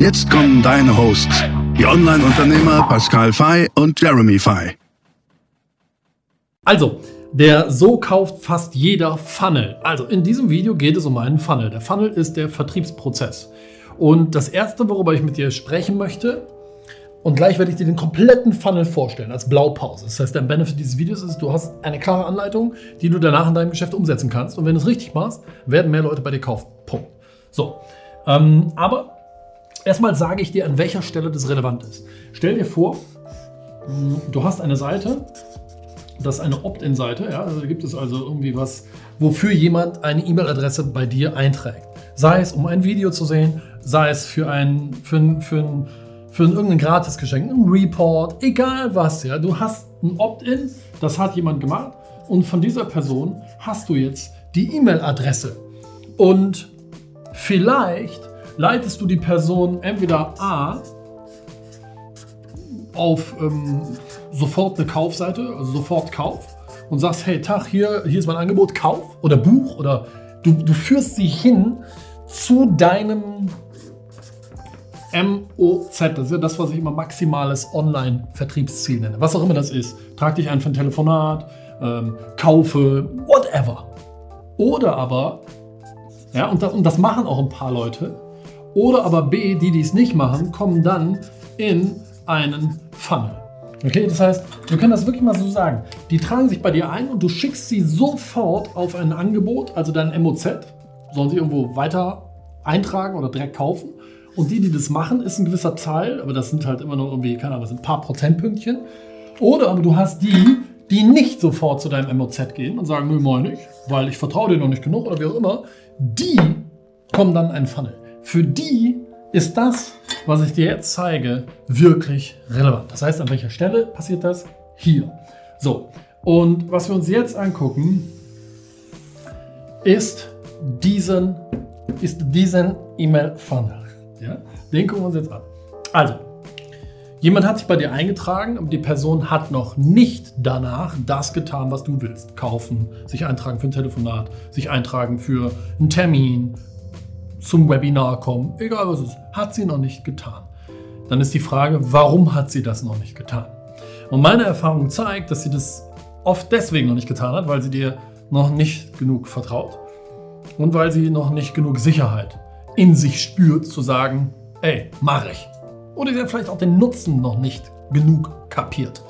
Jetzt kommen deine Hosts, die Online-Unternehmer Pascal Fay und Jeremy Fay. Also, der So kauft fast jeder Funnel. Also, in diesem Video geht es um einen Funnel. Der Funnel ist der Vertriebsprozess. Und das erste, worüber ich mit dir sprechen möchte, und gleich werde ich dir den kompletten Funnel vorstellen als Blaupause. Das heißt, der Benefit dieses Videos ist, du hast eine klare Anleitung, die du danach in deinem Geschäft umsetzen kannst. Und wenn du es richtig machst, werden mehr Leute bei dir kaufen. Punkt. So. Ähm, aber Erstmal sage ich dir, an welcher Stelle das relevant ist. Stell dir vor, du hast eine Seite, das ist eine Opt-in-Seite, ja, also gibt es also irgendwie was, wofür jemand eine E-Mail-Adresse bei dir einträgt. Sei es, um ein Video zu sehen, sei es für ein, für ein, für ein, für ein irgendein Gratisgeschenk, ein Report, egal was, ja. Du hast ein Opt-in, das hat jemand gemacht und von dieser Person hast du jetzt die E-Mail-Adresse. Und vielleicht leitest du die Person entweder A auf ähm, sofort eine Kaufseite, also sofort Kauf und sagst, hey Tag, hier, hier ist mein Angebot, Kauf oder Buch oder du, du führst sie hin zu deinem MOZ, das ist ja das, was ich immer maximales Online-Vertriebsziel nenne. Was auch immer das ist. Trag dich ein für ein Telefonat, ähm, kaufe, whatever. Oder aber, ja, und das, und das machen auch ein paar Leute, oder aber B, die dies nicht machen, kommen dann in einen Funnel. Okay, das heißt, wir können das wirklich mal so sagen. Die tragen sich bei dir ein und du schickst sie sofort auf ein Angebot, also dein MOZ, sollen sie irgendwo weiter eintragen oder direkt kaufen. Und die, die das machen, ist ein gewisser Teil, aber das sind halt immer nur irgendwie, keine Ahnung, das sind ein paar Prozentpünktchen. Oder aber du hast die, die nicht sofort zu deinem MOZ gehen und sagen, nö, moin nicht, weil ich vertraue dir noch nicht genug oder wie auch immer. Die kommen dann in einen Funnel. Für die ist das, was ich dir jetzt zeige, wirklich relevant. Das heißt, an welcher Stelle passiert das? Hier. So, und was wir uns jetzt angucken, ist diesen ist diesen E-Mail-Funnel. Ja? Den gucken wir uns jetzt an. Also, jemand hat sich bei dir eingetragen, aber die Person hat noch nicht danach das getan, was du willst. Kaufen, sich eintragen für ein Telefonat, sich eintragen für einen Termin, zum Webinar kommen, egal was es ist, hat sie noch nicht getan. Dann ist die Frage, warum hat sie das noch nicht getan? Und meine Erfahrung zeigt, dass sie das oft deswegen noch nicht getan hat, weil sie dir noch nicht genug vertraut und weil sie noch nicht genug Sicherheit in sich spürt, zu sagen, ey, mach ich. Oder sie hat vielleicht auch den Nutzen noch nicht genug kapiert.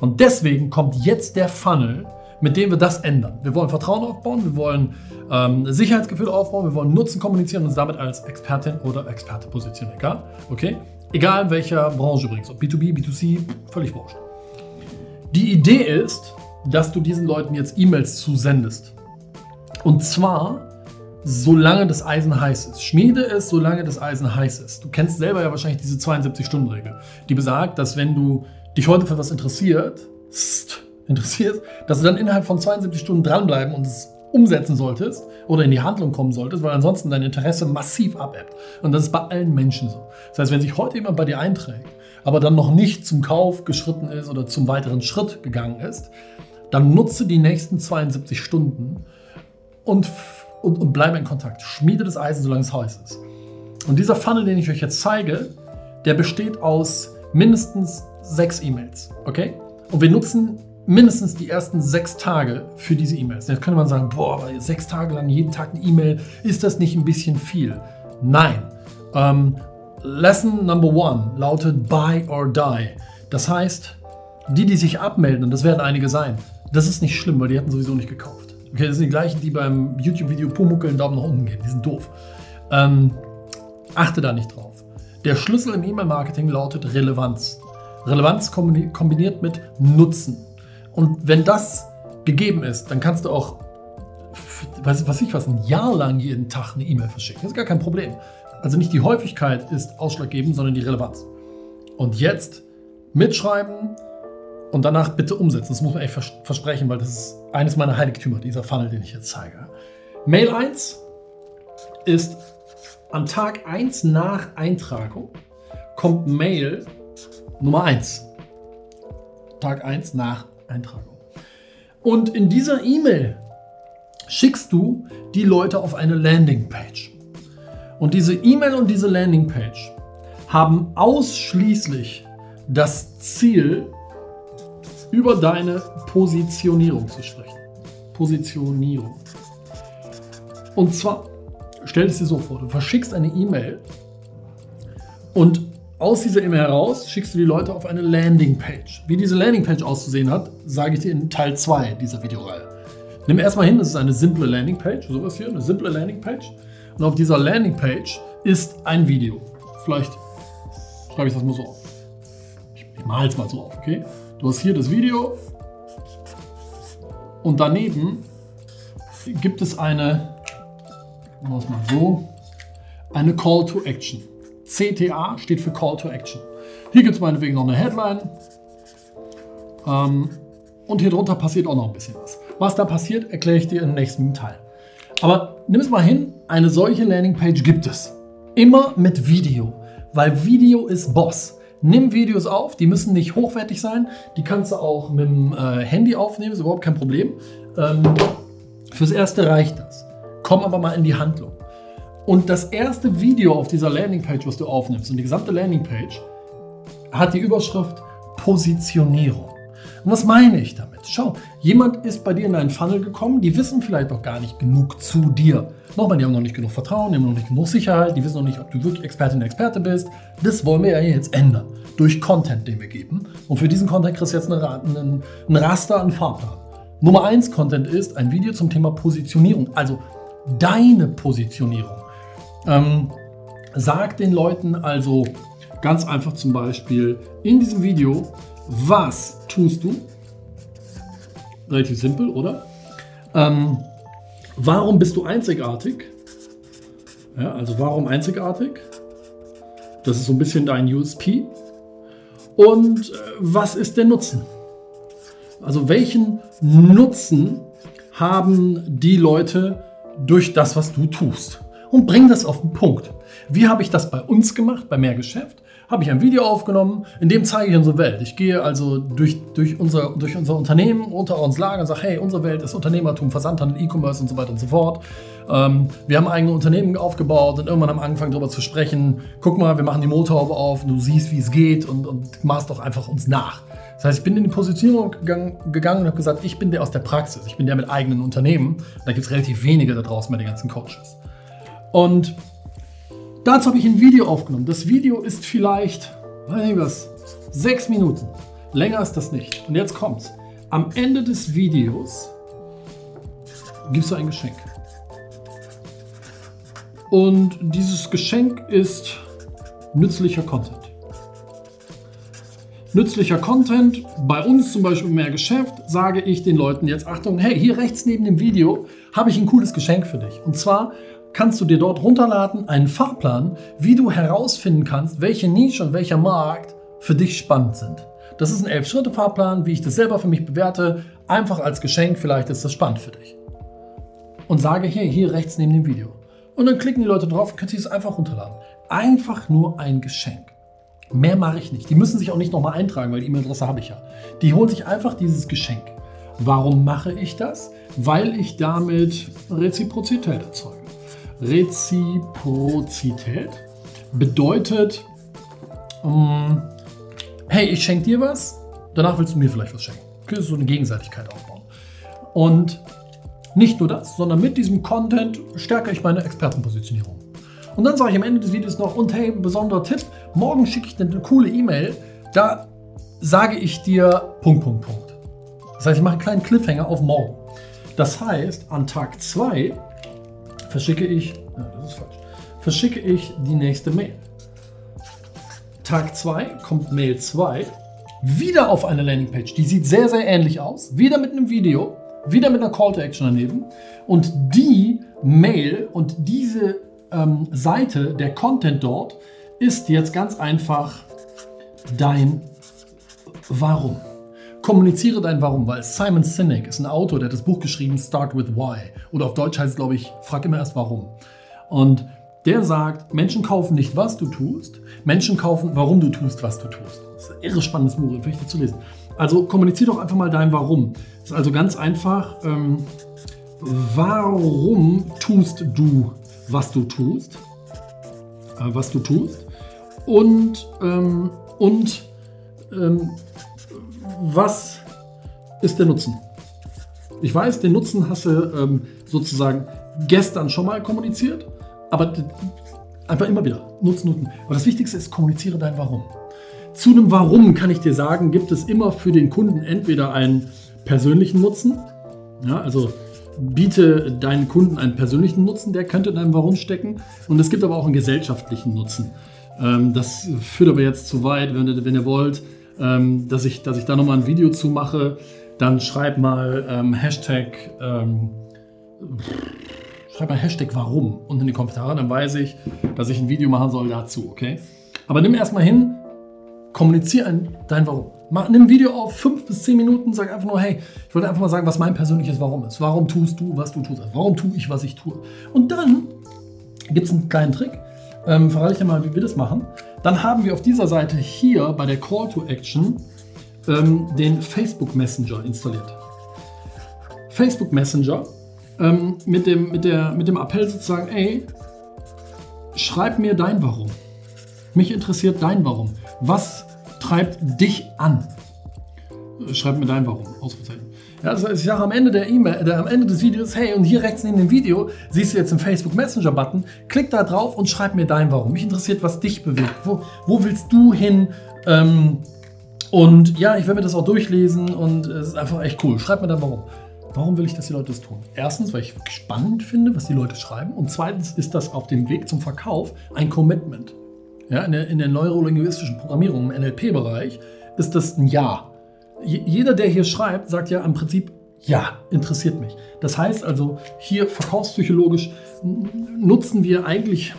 Und deswegen kommt jetzt der Funnel, mit dem wir das ändern. Wir wollen Vertrauen aufbauen, wir wollen ähm, Sicherheitsgefühl aufbauen, wir wollen Nutzen kommunizieren und uns damit als Expertin oder Experte positionieren. Egal? Okay? Egal in welcher Branche übrigens, ob B2B, B2C, völlig wurscht. Die Idee ist, dass du diesen Leuten jetzt E-Mails zusendest. Und zwar, solange das Eisen heiß ist. Schmiede es, solange das Eisen heiß ist. Du kennst selber ja wahrscheinlich diese 72-Stunden-Regel, die besagt, dass wenn du dich heute für was interessiert, interessiert, dass du dann innerhalb von 72 Stunden dranbleiben und es umsetzen solltest oder in die Handlung kommen solltest, weil ansonsten dein Interesse massiv abebbt. Und das ist bei allen Menschen so. Das heißt, wenn sich heute jemand bei dir einträgt, aber dann noch nicht zum Kauf geschritten ist oder zum weiteren Schritt gegangen ist, dann nutze die nächsten 72 Stunden und, und, und bleibe in Kontakt. Schmiede das Eisen, solange es heiß ist. Und dieser Funnel, den ich euch jetzt zeige, der besteht aus mindestens sechs E-Mails. Okay? Und wir nutzen mindestens die ersten sechs Tage für diese E-Mails. Jetzt könnte man sagen, boah, sechs Tage lang jeden Tag eine E-Mail, ist das nicht ein bisschen viel? Nein. Ähm, Lesson Number One lautet Buy or Die. Das heißt, die, die sich abmelden, und das werden einige sein, das ist nicht schlimm, weil die hätten sowieso nicht gekauft. Okay, das sind die gleichen, die beim YouTube-Video Pumuckel einen Daumen nach unten geben. Die sind doof. Ähm, achte da nicht drauf. Der Schlüssel im E-Mail-Marketing lautet Relevanz. Relevanz kombiniert mit Nutzen. Und wenn das gegeben ist, dann kannst du auch, weiß was ich was, ein Jahr lang jeden Tag eine E-Mail verschicken. Das ist gar kein Problem. Also nicht die Häufigkeit ist ausschlaggebend, sondern die Relevanz. Und jetzt mitschreiben und danach bitte umsetzen. Das muss man echt vers versprechen, weil das ist eines meiner Heiligtümer, dieser Funnel, den ich jetzt zeige. Mail 1 ist am Tag 1 nach Eintragung kommt Mail Nummer 1. Tag 1 nach Eintragung. Und in dieser E-Mail schickst du die Leute auf eine Landingpage. Und diese E-Mail und diese Landingpage haben ausschließlich das Ziel, über deine Positionierung zu sprechen. Positionierung. Und zwar, stell es dir so vor, du verschickst eine E-Mail und aus dieser E-Mail heraus schickst du die Leute auf eine Landingpage. Wie diese Landingpage auszusehen hat, sage ich dir in Teil 2 dieser Videoreihe. Nimm erstmal hin, das ist eine simple Landingpage, sowas hier, eine simple Landingpage. Und auf dieser Landingpage ist ein Video. Vielleicht schreibe ich das mal so auf. Ich, ich male es mal so auf, okay? Du hast hier das Video und daneben gibt es eine, machen wir es mal so, eine Call to Action. CTA steht für Call to Action. Hier gibt es meinetwegen noch eine Headline. Ähm, und hier drunter passiert auch noch ein bisschen was. Was da passiert, erkläre ich dir im nächsten Teil. Aber nimm es mal hin, eine solche Landingpage gibt es. Immer mit Video, weil Video ist Boss. Nimm Videos auf, die müssen nicht hochwertig sein, die kannst du auch mit dem äh, Handy aufnehmen, ist überhaupt kein Problem. Ähm, fürs Erste reicht das. Komm aber mal in die Handlung. Und das erste Video auf dieser Landingpage, was du aufnimmst, und die gesamte Landingpage, hat die Überschrift Positionierung. Und was meine ich damit? Schau, jemand ist bei dir in einen Funnel gekommen, die wissen vielleicht noch gar nicht genug zu dir. Nochmal, die haben noch nicht genug Vertrauen, die haben noch nicht genug Sicherheit, die wissen noch nicht, ob du wirklich Expertin oder Experte bist. Das wollen wir ja jetzt ändern. Durch Content, den wir geben. Und für diesen Content kriegst du jetzt einen, einen Raster, einen Fahrplan. Nummer 1 Content ist ein Video zum Thema Positionierung. Also deine Positionierung. Ähm, sag den Leuten also ganz einfach zum Beispiel in diesem Video, was tust du? Relativ simpel, oder? Ähm, warum bist du einzigartig? Ja, also warum einzigartig? Das ist so ein bisschen dein USP. Und äh, was ist der Nutzen? Also welchen Nutzen haben die Leute durch das, was du tust? Und bring das auf den Punkt. Wie habe ich das bei uns gemacht, bei Mehr Geschäft? habe ich ein Video aufgenommen, in dem zeige ich unsere Welt. Ich gehe also durch, durch, unser, durch unser Unternehmen unter uns Lager und sage, hey, unsere Welt ist Unternehmertum, Versandhandel, E-Commerce und so weiter und so fort. Ähm, wir haben eigene Unternehmen aufgebaut und irgendwann am Anfang darüber zu sprechen, guck mal, wir machen die Motorhaube auf und du siehst, wie es geht und, und machst doch einfach uns nach. Das heißt, ich bin in die Positionierung gegangen, gegangen und habe gesagt, ich bin der aus der Praxis, ich bin der mit eigenen Unternehmen. Da gibt es relativ wenige da draußen bei den ganzen Coaches. Und Dazu habe ich ein Video aufgenommen. Das Video ist vielleicht, weiß nicht was, sechs Minuten. Länger ist das nicht. Und jetzt kommt's. Am Ende des Videos gibst du ein Geschenk. Und dieses Geschenk ist nützlicher Content. Nützlicher Content, bei uns zum Beispiel mehr Geschäft, sage ich den Leuten jetzt, Achtung, hey, hier rechts neben dem Video habe ich ein cooles Geschenk für dich. Und zwar kannst du dir dort runterladen einen Fahrplan, wie du herausfinden kannst, welche Nische und welcher Markt für dich spannend sind. Das ist ein Elf-Schritte-Fahrplan, wie ich das selber für mich bewerte. Einfach als Geschenk, vielleicht ist das spannend für dich. Und sage hier, hier rechts neben dem Video. Und dann klicken die Leute drauf können sich das einfach runterladen. Einfach nur ein Geschenk. Mehr mache ich nicht. Die müssen sich auch nicht nochmal eintragen, weil die E-Mail-Adresse habe ich ja. Die holen sich einfach dieses Geschenk. Warum mache ich das? Weil ich damit Reziprozität erzeuge. Reziprozität bedeutet, um, hey, ich schenke dir was, danach willst du mir vielleicht was schenken. Okay, so eine Gegenseitigkeit aufbauen. Und nicht nur das, sondern mit diesem Content stärke ich meine Expertenpositionierung. Und dann sage ich am Ende des Videos noch, und hey, besonderer Tipp, morgen schicke ich dir eine coole E-Mail, da sage ich dir Punkt, Punkt, Punkt. Das heißt, ich mache einen kleinen Cliffhanger auf morgen. Das heißt, an Tag 2 verschicke ich, ja, das ist falsch, verschicke ich die nächste Mail. Tag 2 kommt Mail 2, wieder auf eine Landingpage. Die sieht sehr, sehr ähnlich aus. Wieder mit einem Video, wieder mit einer Call to Action daneben. Und die Mail und diese ähm, Seite, der Content dort, ist jetzt ganz einfach dein Warum. Kommuniziere dein Warum, weil Simon Sinek ist ein Autor, der hat das Buch geschrieben, Start with Why. Oder auf Deutsch heißt es, glaube ich, frag immer erst Warum. Und der sagt, Menschen kaufen nicht, was du tust, Menschen kaufen, warum du tust, was du tust. Das ist ein irre spannendes Buch, empfehle ich zu lesen. Also kommuniziere doch einfach mal dein Warum. Das ist also ganz einfach, ähm, warum tust du, was du tust? Äh, was du tust. Und, ähm, und ähm, was ist der Nutzen? Ich weiß, den Nutzen hast du ähm, sozusagen gestern schon mal kommuniziert, aber einfach immer wieder. Nutzen, Nutzen. Aber das Wichtigste ist, kommuniziere dein Warum. Zu einem Warum kann ich dir sagen, gibt es immer für den Kunden entweder einen persönlichen Nutzen, ja, also biete deinen Kunden einen persönlichen Nutzen, der könnte in deinem Warum stecken. Und es gibt aber auch einen gesellschaftlichen Nutzen. Ähm, das führt aber jetzt zu weit, wenn wenn ihr wollt ähm, dass, ich, dass ich da nochmal ein Video zu mache, dann schreib mal ähm, Hashtag, ähm, schreib mal Hashtag warum unten in die Kommentare, dann weiß ich, dass ich ein Video machen soll dazu, okay? Aber nimm erstmal hin, kommuniziere dein Warum. Mach, nimm ein Video auf, fünf bis zehn Minuten, sag einfach nur, hey, ich wollte einfach mal sagen, was mein persönliches Warum ist. Warum tust du, was du tust? Warum tue ich, was ich tue? Und dann gibt es einen kleinen Trick. Ähm, verrate ich dir mal, wie wir das machen. Dann haben wir auf dieser Seite hier bei der Call to Action ähm, den Facebook Messenger installiert. Facebook Messenger ähm, mit, dem, mit, der, mit dem Appell sozusagen, ey, schreib mir dein Warum. Mich interessiert dein Warum. Was treibt dich an? Schreib mir dein Warum. Ausrufezeichen. Ja, also ich sage am Ende der E-Mail, äh, am Ende des Videos, hey, und hier rechts neben dem Video siehst du jetzt den Facebook Messenger Button. Klick da drauf und schreib mir dein Warum. Mich interessiert, was dich bewegt. Wo, wo willst du hin? Ähm, und ja, ich werde mir das auch durchlesen und es ist einfach echt cool. Schreib mir dein Warum. Warum will ich, dass die Leute das tun? Erstens, weil ich spannend finde, was die Leute schreiben. Und zweitens ist das auf dem Weg zum Verkauf ein Commitment. Ja, in, der, in der neurolinguistischen Programmierung im NLP-Bereich ist das ein Ja jeder, der hier schreibt, sagt ja im Prinzip, ja, interessiert mich. Das heißt also, hier verkaufspsychologisch nutzen wir eigentlich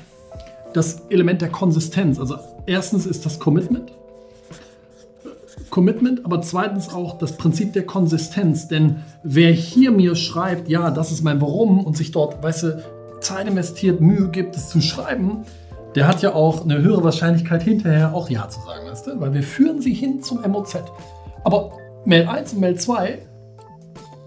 das Element der Konsistenz. Also erstens ist das Commitment. Commitment, aber zweitens auch das Prinzip der Konsistenz. Denn wer hier mir schreibt, ja, das ist mein Warum und sich dort, weißt du, Zeit investiert, Mühe gibt, es zu schreiben, der hat ja auch eine höhere Wahrscheinlichkeit hinterher auch Ja zu sagen, weißt du? Weil wir führen sie hin zum MOZ. Aber Mail 1 und Mail 2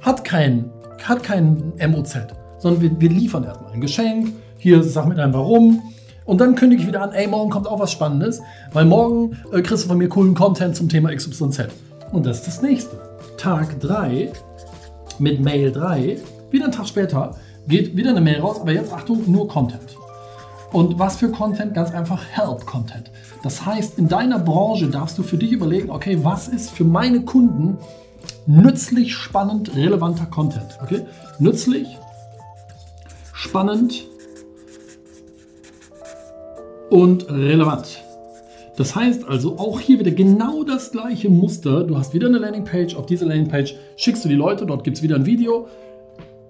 hat kein, hat kein MOZ, sondern wir, wir liefern erstmal ein Geschenk. Hier sag mit einem Warum. Und dann kündige ich wieder an, ey, morgen kommt auch was Spannendes, weil morgen äh, kriegst du von mir coolen Content zum Thema XYZ. Und das ist das nächste. Tag 3 mit Mail 3, wieder einen Tag später, geht wieder eine Mail raus, aber jetzt Achtung, nur Content. Und was für Content? Ganz einfach Help-Content. Das heißt, in deiner Branche darfst du für dich überlegen, okay, was ist für meine Kunden nützlich, spannend, relevanter Content. Okay? Nützlich, spannend und relevant. Das heißt also auch hier wieder genau das gleiche Muster. Du hast wieder eine Landingpage. Auf diese Landingpage schickst du die Leute, dort gibt es wieder ein Video.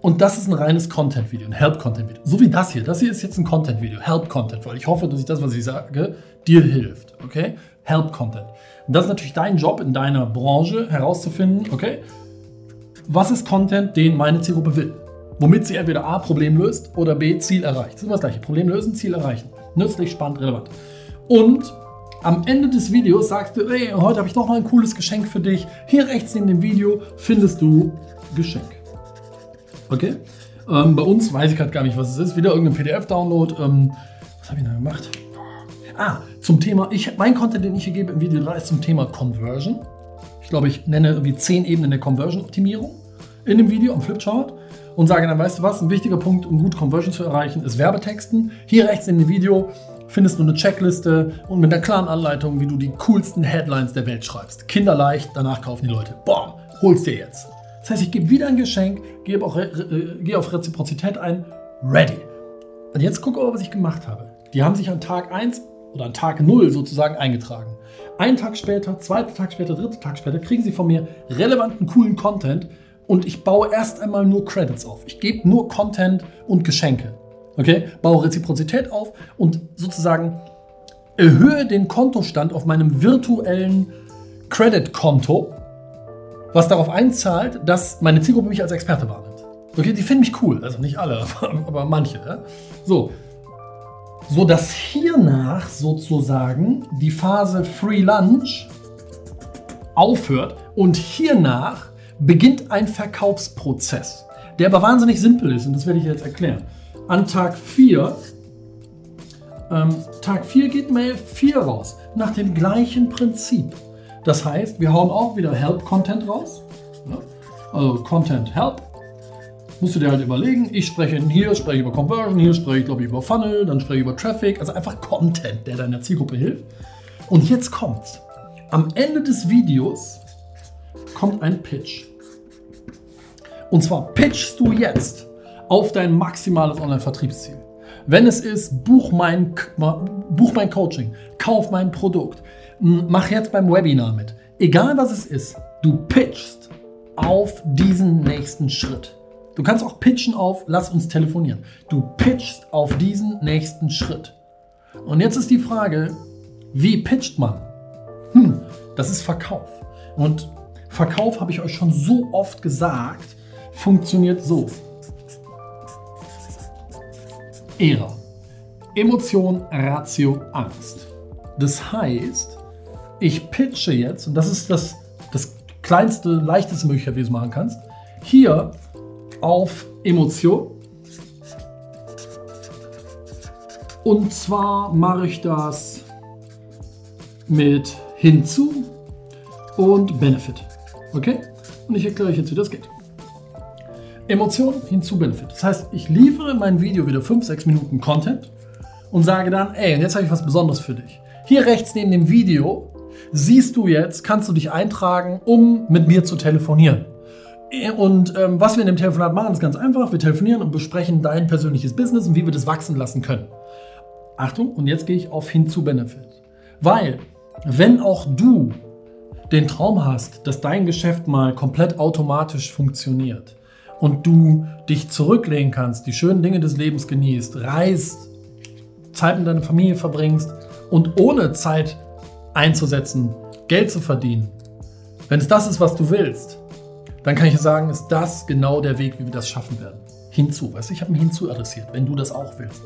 Und das ist ein reines Content-Video, ein Help-Content-Video. So wie das hier. Das hier ist jetzt ein Content-Video, Help-Content, weil ich hoffe, dass ich das, was ich sage, dir hilft. Okay? Help-Content. Und das ist natürlich dein Job in deiner Branche herauszufinden, okay, was ist Content, den meine Zielgruppe will? Womit sie entweder A, Problem löst oder B, Ziel erreicht. Das ist immer das gleiche. Problem lösen, Ziel erreichen. Nützlich, spannend, relevant. Und am Ende des Videos sagst du, hey, heute habe ich noch mal ein cooles Geschenk für dich. Hier rechts in dem Video findest du Geschenk. Okay? Ähm, bei uns weiß ich gerade gar nicht, was es ist. Wieder irgendein PDF-Download. Ähm, was habe ich da gemacht? Ah, zum Thema, ich, mein Content, den ich hier gebe im Video 3, ist zum Thema Conversion. Ich glaube, ich nenne irgendwie zehn Ebenen der Conversion-Optimierung in dem Video am Flipchart und sage dann, weißt du was, ein wichtiger Punkt, um gut Conversion zu erreichen, ist Werbetexten. Hier rechts in dem Video findest du eine Checkliste und mit einer klaren Anleitung, wie du die coolsten Headlines der Welt schreibst. Kinderleicht, danach kaufen die Leute. Boom, holst dir jetzt. Das heißt, ich gebe wieder ein Geschenk, gebe auch, äh, gehe auf Reziprozität ein, ready. Und jetzt gucke aber, was ich gemacht habe. Die haben sich an Tag 1 oder an Tag 0 sozusagen eingetragen. Einen Tag später, zweiter Tag später, dritter Tag später kriegen sie von mir relevanten, coolen Content und ich baue erst einmal nur Credits auf. Ich gebe nur Content und Geschenke. Okay? Baue Reziprozität auf und sozusagen erhöhe den Kontostand auf meinem virtuellen Credit-Konto, was darauf einzahlt, dass meine Zielgruppe mich als Experte wahrnimmt. Okay, die finden mich cool, also nicht alle, aber, manche. Ja? So, so dass hiernach sozusagen die Phase Free Lunch aufhört und hiernach beginnt ein Verkaufsprozess, der aber wahnsinnig simpel ist und das werde ich jetzt erklären. An Tag 4, ähm, Tag 4 geht Mail 4 raus, nach dem gleichen Prinzip. Das heißt, wir hauen auch wieder Help-Content raus. Ja? Also Content Help musst du dir halt überlegen, ich spreche hier, spreche über Conversion, hier spreche ich glaube ich über Funnel, dann spreche ich über Traffic, also einfach Content, der deiner Zielgruppe hilft. Und jetzt kommt's. Am Ende des Videos kommt ein Pitch. Und zwar pitchst du jetzt auf dein maximales Online-Vertriebsziel. Wenn es ist, buch mein, buch mein Coaching, kauf mein Produkt, mach jetzt beim Webinar mit. Egal was es ist, du pitchst auf diesen nächsten Schritt. Du kannst auch pitchen auf, lass uns telefonieren. Du pitchst auf diesen nächsten Schritt. Und jetzt ist die Frage, wie pitcht man? Hm, das ist Verkauf. Und Verkauf, habe ich euch schon so oft gesagt, funktioniert so. ERA. Emotion, Ratio, Angst. Das heißt, ich pitche jetzt, und das ist das, das kleinste, leichteste Möglichkeit, wie du es machen kannst, hier auf Emotion. Und zwar mache ich das mit hinzu und Benefit. Okay? Und ich erkläre euch jetzt, wie das geht. Emotion hinzu Benefit. Das heißt, ich liefere in mein Video wieder 5, 6 Minuten Content und sage dann, ey, und jetzt habe ich was Besonderes für dich. Hier rechts neben dem Video siehst du jetzt, kannst du dich eintragen, um mit mir zu telefonieren. Und ähm, was wir in dem Telefonat machen, ist ganz einfach. Wir telefonieren und besprechen dein persönliches Business und wie wir das wachsen lassen können. Achtung, und jetzt gehe ich auf hinzu Benefit. Weil, wenn auch du den Traum hast, dass dein Geschäft mal komplett automatisch funktioniert und du dich zurücklehnen kannst, die schönen Dinge des Lebens genießt, reist, Zeit mit deiner Familie verbringst und ohne Zeit einzusetzen, Geld zu verdienen, wenn es das ist, was du willst, dann kann ich sagen, ist das genau der Weg, wie wir das schaffen werden. Hinzu, weißt du, ich habe ein Hinzu adressiert, wenn du das auch willst.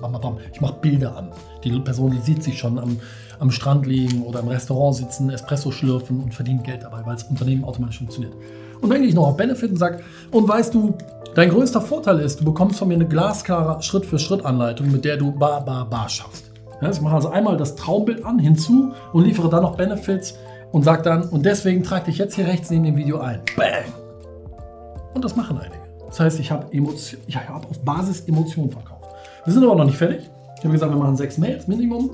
Ich mache Bilder an. Die Person sieht sich schon am, am Strand liegen oder im Restaurant sitzen, Espresso schlürfen und verdient Geld dabei, weil das Unternehmen automatisch funktioniert. Und dann gehe ich noch auf Benefit und sage, und weißt du, dein größter Vorteil ist, du bekommst von mir eine glasklare Schritt-für-Schritt-Anleitung, mit der du ba, ba, ba schaffst. Ja, ich mache also einmal das Traumbild an, hinzu und liefere dann noch Benefits und sage dann, und deswegen trage dich jetzt hier rechts neben dem Video ein. Bang! Und das machen einige. Das heißt, ich habe hab auf Basis Emotionen verkauft. Wir sind aber noch nicht fertig. Ich habe gesagt, wir machen sechs Mails Minimum.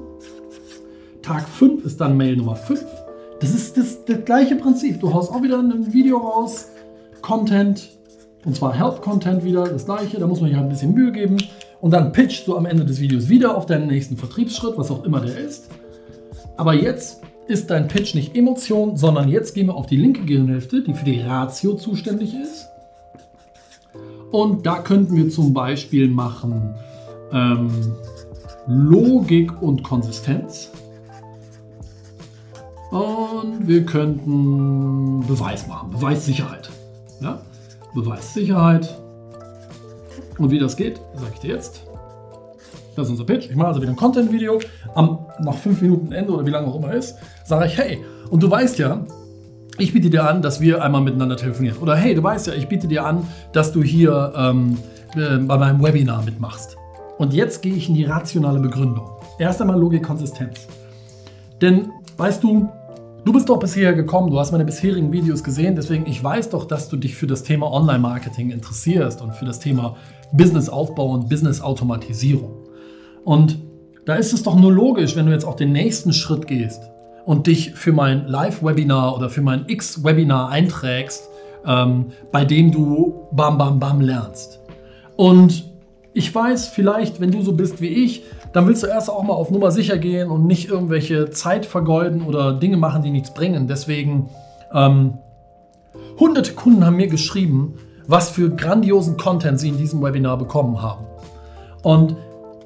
Tag 5 ist dann Mail Nummer 5. Das ist das, das gleiche Prinzip. Du haust auch wieder ein Video raus, Content, und zwar Help-Content wieder, das gleiche. Da muss man sich halt ein bisschen Mühe geben. Und dann pitchst du am Ende des Videos wieder auf deinen nächsten Vertriebsschritt, was auch immer der ist. Aber jetzt ist dein Pitch nicht Emotion, sondern jetzt gehen wir auf die linke Gehirnhälfte, die für die Ratio zuständig ist. Und da könnten wir zum Beispiel machen ähm, Logik und Konsistenz. Und wir könnten Beweis machen, Beweissicherheit. Ja? Beweissicherheit. Und wie das geht, sage ich dir jetzt. Das ist unser Pitch. Ich mache also wieder ein Content-Video. Nach fünf Minuten Ende oder wie lange auch immer ist, sage ich, hey, und du weißt ja, ich biete dir an, dass wir einmal miteinander telefonieren. Oder hey, du weißt ja, ich biete dir an, dass du hier ähm, äh, bei meinem Webinar mitmachst. Und jetzt gehe ich in die rationale Begründung. Erst einmal Logik, Konsistenz. Denn, weißt du, du bist doch bisher gekommen, du hast meine bisherigen Videos gesehen, deswegen ich weiß doch, dass du dich für das Thema Online-Marketing interessierst und für das Thema Business-Aufbau und Business-Automatisierung. Und da ist es doch nur logisch, wenn du jetzt auch den nächsten Schritt gehst und dich für mein Live-Webinar oder für mein X-Webinar einträgst, ähm, bei dem du bam, bam, bam lernst. Und ich weiß, vielleicht, wenn du so bist wie ich, dann willst du erst auch mal auf Nummer sicher gehen und nicht irgendwelche Zeit vergeuden oder Dinge machen, die nichts bringen. Deswegen, ähm, hunderte Kunden haben mir geschrieben, was für grandiosen Content sie in diesem Webinar bekommen haben. Und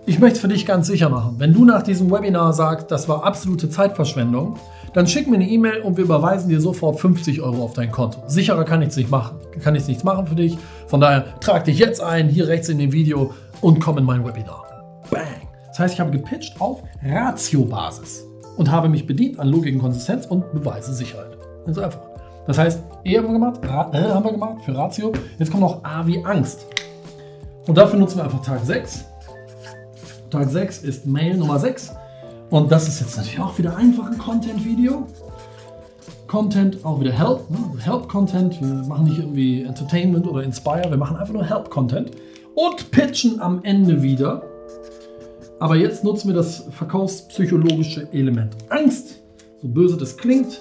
ich möchte es für dich ganz sicher machen. Wenn du nach diesem Webinar sagst, das war absolute Zeitverschwendung, dann schick mir eine E-Mail und wir überweisen dir sofort 50 Euro auf dein Konto. Sicherer kann ich es nicht machen. Kann ich nichts machen für dich. Von daher trag dich jetzt ein, hier rechts in dem Video und komm in mein Webinar. Bang! Das heißt, ich habe gepitcht auf Ratio-Basis und habe mich bedient an Logik und Konsistenz und Beweise Sicherheit. Ganz einfach. Das heißt, E haben wir gemacht, Ra haben wir gemacht für Ratio. Jetzt kommt noch A wie Angst. Und dafür nutzen wir einfach Tag 6. Tag 6 ist Mail Nummer 6. Und das ist jetzt natürlich auch wieder einfach ein Content-Video. Content, auch wieder Help, ne? Help-Content. Wir machen nicht irgendwie Entertainment oder Inspire, wir machen einfach nur Help-Content und pitchen am Ende wieder. Aber jetzt nutzen wir das verkaufspsychologische Element Angst. So böse das klingt.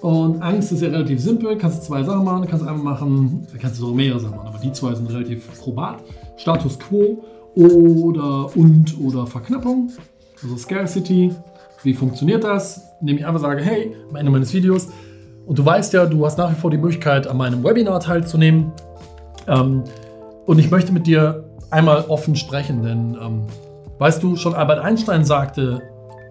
Und Angst ist ja relativ simpel. Kannst du zwei Sachen machen. Kannst einmal machen, kannst du sogar mehrere Sachen machen, aber die zwei sind relativ probat. Status Quo oder und oder Verknappung, also Scarcity. Wie funktioniert das? Indem ich einfach sage, hey, am Ende meines Videos, und du weißt ja, du hast nach wie vor die Möglichkeit, an meinem Webinar teilzunehmen. Ähm, und ich möchte mit dir einmal offen sprechen, denn ähm, weißt du, schon Albert Einstein sagte,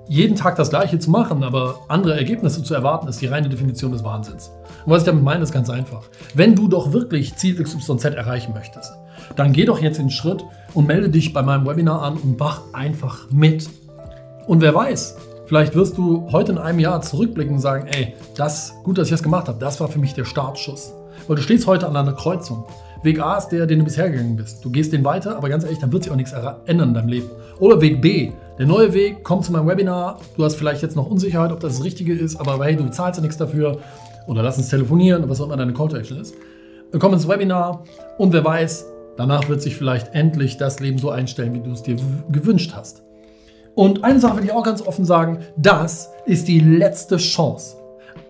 jeden Tag das Gleiche zu machen, aber andere Ergebnisse zu erwarten, ist die reine Definition des Wahnsinns. Und was ich damit meine, ist ganz einfach. Wenn du doch wirklich Ziel XYZ erreichen möchtest, dann geh doch jetzt den Schritt und melde dich bei meinem Webinar an und mach einfach mit. Und wer weiß, vielleicht wirst du heute in einem Jahr zurückblicken und sagen, ey, das, gut, dass ich das gemacht habe, das war für mich der Startschuss. Weil du stehst heute an einer Kreuzung. Weg A ist der, den du bisher gegangen bist. Du gehst den weiter, aber ganz ehrlich, dann wird sich auch nichts ändern in deinem Leben. Oder Weg B, der neue Weg, komm zu meinem Webinar. Du hast vielleicht jetzt noch Unsicherheit, ob das das Richtige ist, aber hey, du zahlst ja nichts dafür. Oder lass uns telefonieren, was auch immer deine Call to Action ist. Komm ins Webinar und wer weiß, Danach wird sich vielleicht endlich das Leben so einstellen, wie du es dir gewünscht hast. Und eine Sache will ich auch ganz offen sagen, das ist die letzte Chance.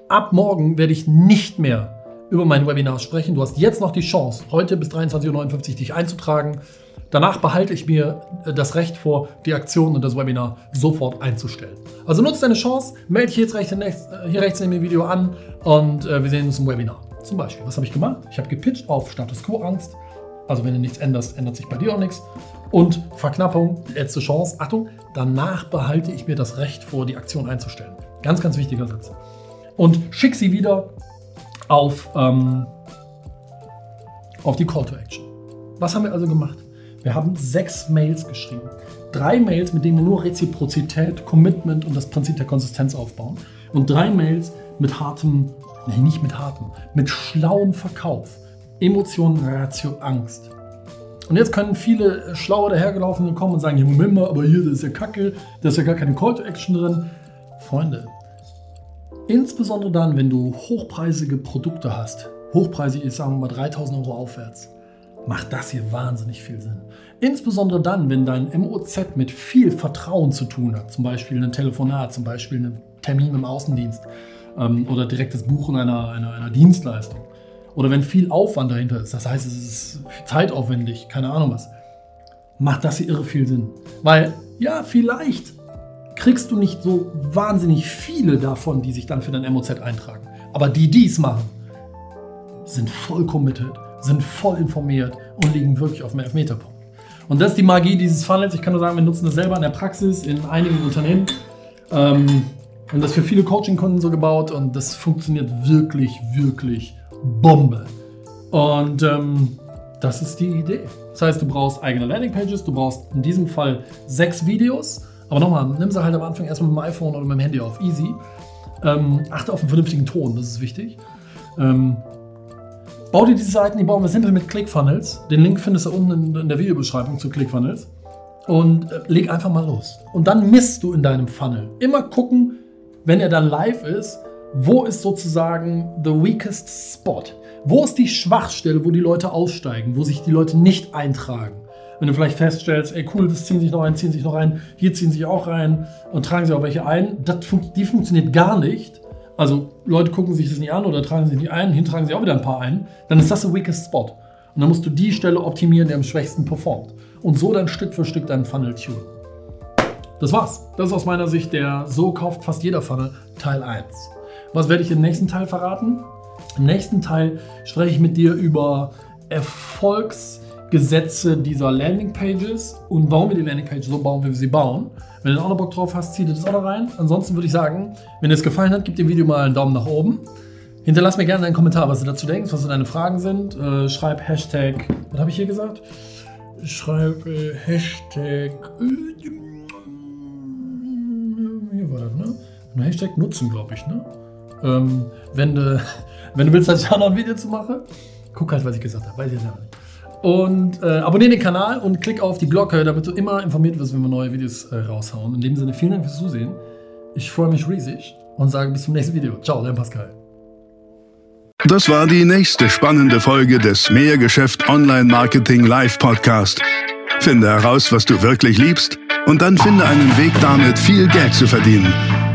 Ab morgen werde ich nicht mehr über mein Webinar sprechen. Du hast jetzt noch die Chance, heute bis 23.59 Uhr dich einzutragen. Danach behalte ich mir äh, das Recht vor, die Aktion und das Webinar sofort einzustellen. Also nutze deine Chance, melde dich jetzt äh, hier rechts in dem Video an und äh, wir sehen uns im Webinar. Zum Beispiel, was habe ich gemacht? Ich habe gepitcht auf Status Quo Angst. Also wenn du nichts änderst, ändert sich bei dir auch nichts. Und Verknappung, letzte Chance. Achtung, danach behalte ich mir das Recht vor, die Aktion einzustellen. Ganz, ganz wichtiger Satz. Und schick sie wieder auf, ähm, auf die Call to Action. Was haben wir also gemacht? Wir haben sechs Mails geschrieben. Drei Mails, mit denen wir nur Reziprozität, Commitment und das Prinzip der Konsistenz aufbauen. Und drei Mails mit hartem, nee, nicht mit hartem, mit schlauem Verkauf Emotionen, Ratio, Angst. Und jetzt können viele schlaue dahergelaufene kommen und sagen, ja, Moment mal, aber hier, das ist ja Kacke, da ist ja gar keine Call to Action drin. Freunde, insbesondere dann, wenn du hochpreisige Produkte hast, hochpreisig ist, sagen wir mal 3000 Euro aufwärts, macht das hier wahnsinnig viel Sinn. Insbesondere dann, wenn dein MOZ mit viel Vertrauen zu tun hat, zum Beispiel ein Telefonat, zum Beispiel ein Termin im Außendienst ähm, oder direktes Buchen einer, einer, einer Dienstleistung. Oder wenn viel Aufwand dahinter ist, das heißt, es ist zeitaufwendig, keine Ahnung was, macht das hier irre viel Sinn. Weil, ja, vielleicht kriegst du nicht so wahnsinnig viele davon, die sich dann für dein MOZ eintragen. Aber die, die es machen, sind voll committed, sind voll informiert und liegen wirklich auf dem Elfmeterpunkt. Und das ist die Magie dieses Funnels. Ich kann nur sagen, wir nutzen das selber in der Praxis in einigen Unternehmen. Ähm, und das für viele Coaching-Kunden so gebaut und das funktioniert wirklich, wirklich Bombe. Und ähm, das ist die Idee. Das heißt, du brauchst eigene Landingpages, du brauchst in diesem Fall sechs Videos. Aber nochmal, nimm sie halt am Anfang erstmal mit dem iPhone oder mit dem Handy auf. Easy. Ähm, achte auf einen vernünftigen Ton, das ist wichtig. Ähm, bau dir diese Seiten, die bauen wir simpel mit ClickFunnels. Den Link findest du unten in, der Videobeschreibung zu ClickFunnels. Und äh, leg einfach mal los. Und dann misst du in deinem Funnel. Immer gucken, wenn er dann live ist, wo ist sozusagen the weakest spot? Wo ist die Schwachstelle, wo die Leute aussteigen, wo sich die Leute nicht eintragen? Wenn du vielleicht feststellst, ey cool, das ziehen sich noch ein, ziehen sich noch ein, hier ziehen sich auch rein und tragen sich auch welche ein, das, die funktioniert gar nicht. Also Leute gucken sich das nicht an oder tragen sich nicht ein, hintragen sich auch wieder ein paar ein, dann ist das the weakest spot. Und dann musst du die Stelle optimieren, die am schwächsten performt. Und so dann Stück für Stück deinen Funnel tun. Das war's. Das ist aus meiner Sicht der So kauft fast jeder Funnel Teil 1. Was werde ich im nächsten Teil verraten? Im nächsten Teil spreche ich mit dir über Erfolgs- Gesetze dieser Landingpages und warum wir die Landingpage so bauen, wie wir sie bauen. Wenn du auch noch Bock drauf hast, zieh dir das auch noch rein. Ansonsten würde ich sagen, wenn dir es gefallen hat, gib dem Video mal einen Daumen nach oben. Hinterlass mir gerne einen Kommentar, was du dazu denkst, was so deine Fragen sind. Äh, schreib Hashtag, was habe ich hier gesagt? Schreib äh, Hashtag. Äh, hier war das, ne? Hashtag nutzen, glaube ich, ne? Ähm, wenn, du, wenn du willst, dass ich auch noch ein Video zu mache, guck halt, was ich gesagt habe. Weiß ich nicht. Und äh, abonniere den Kanal und klick auf die Glocke, damit du immer informiert wirst, wenn wir neue Videos äh, raushauen. In dem Sinne, vielen Dank fürs Zusehen. Ich freue mich riesig und sage bis zum nächsten Video. Ciao, dein Pascal. Das war die nächste spannende Folge des Mehrgeschäft Online Marketing Live Podcast. Finde heraus, was du wirklich liebst und dann finde einen Weg damit, viel Geld zu verdienen.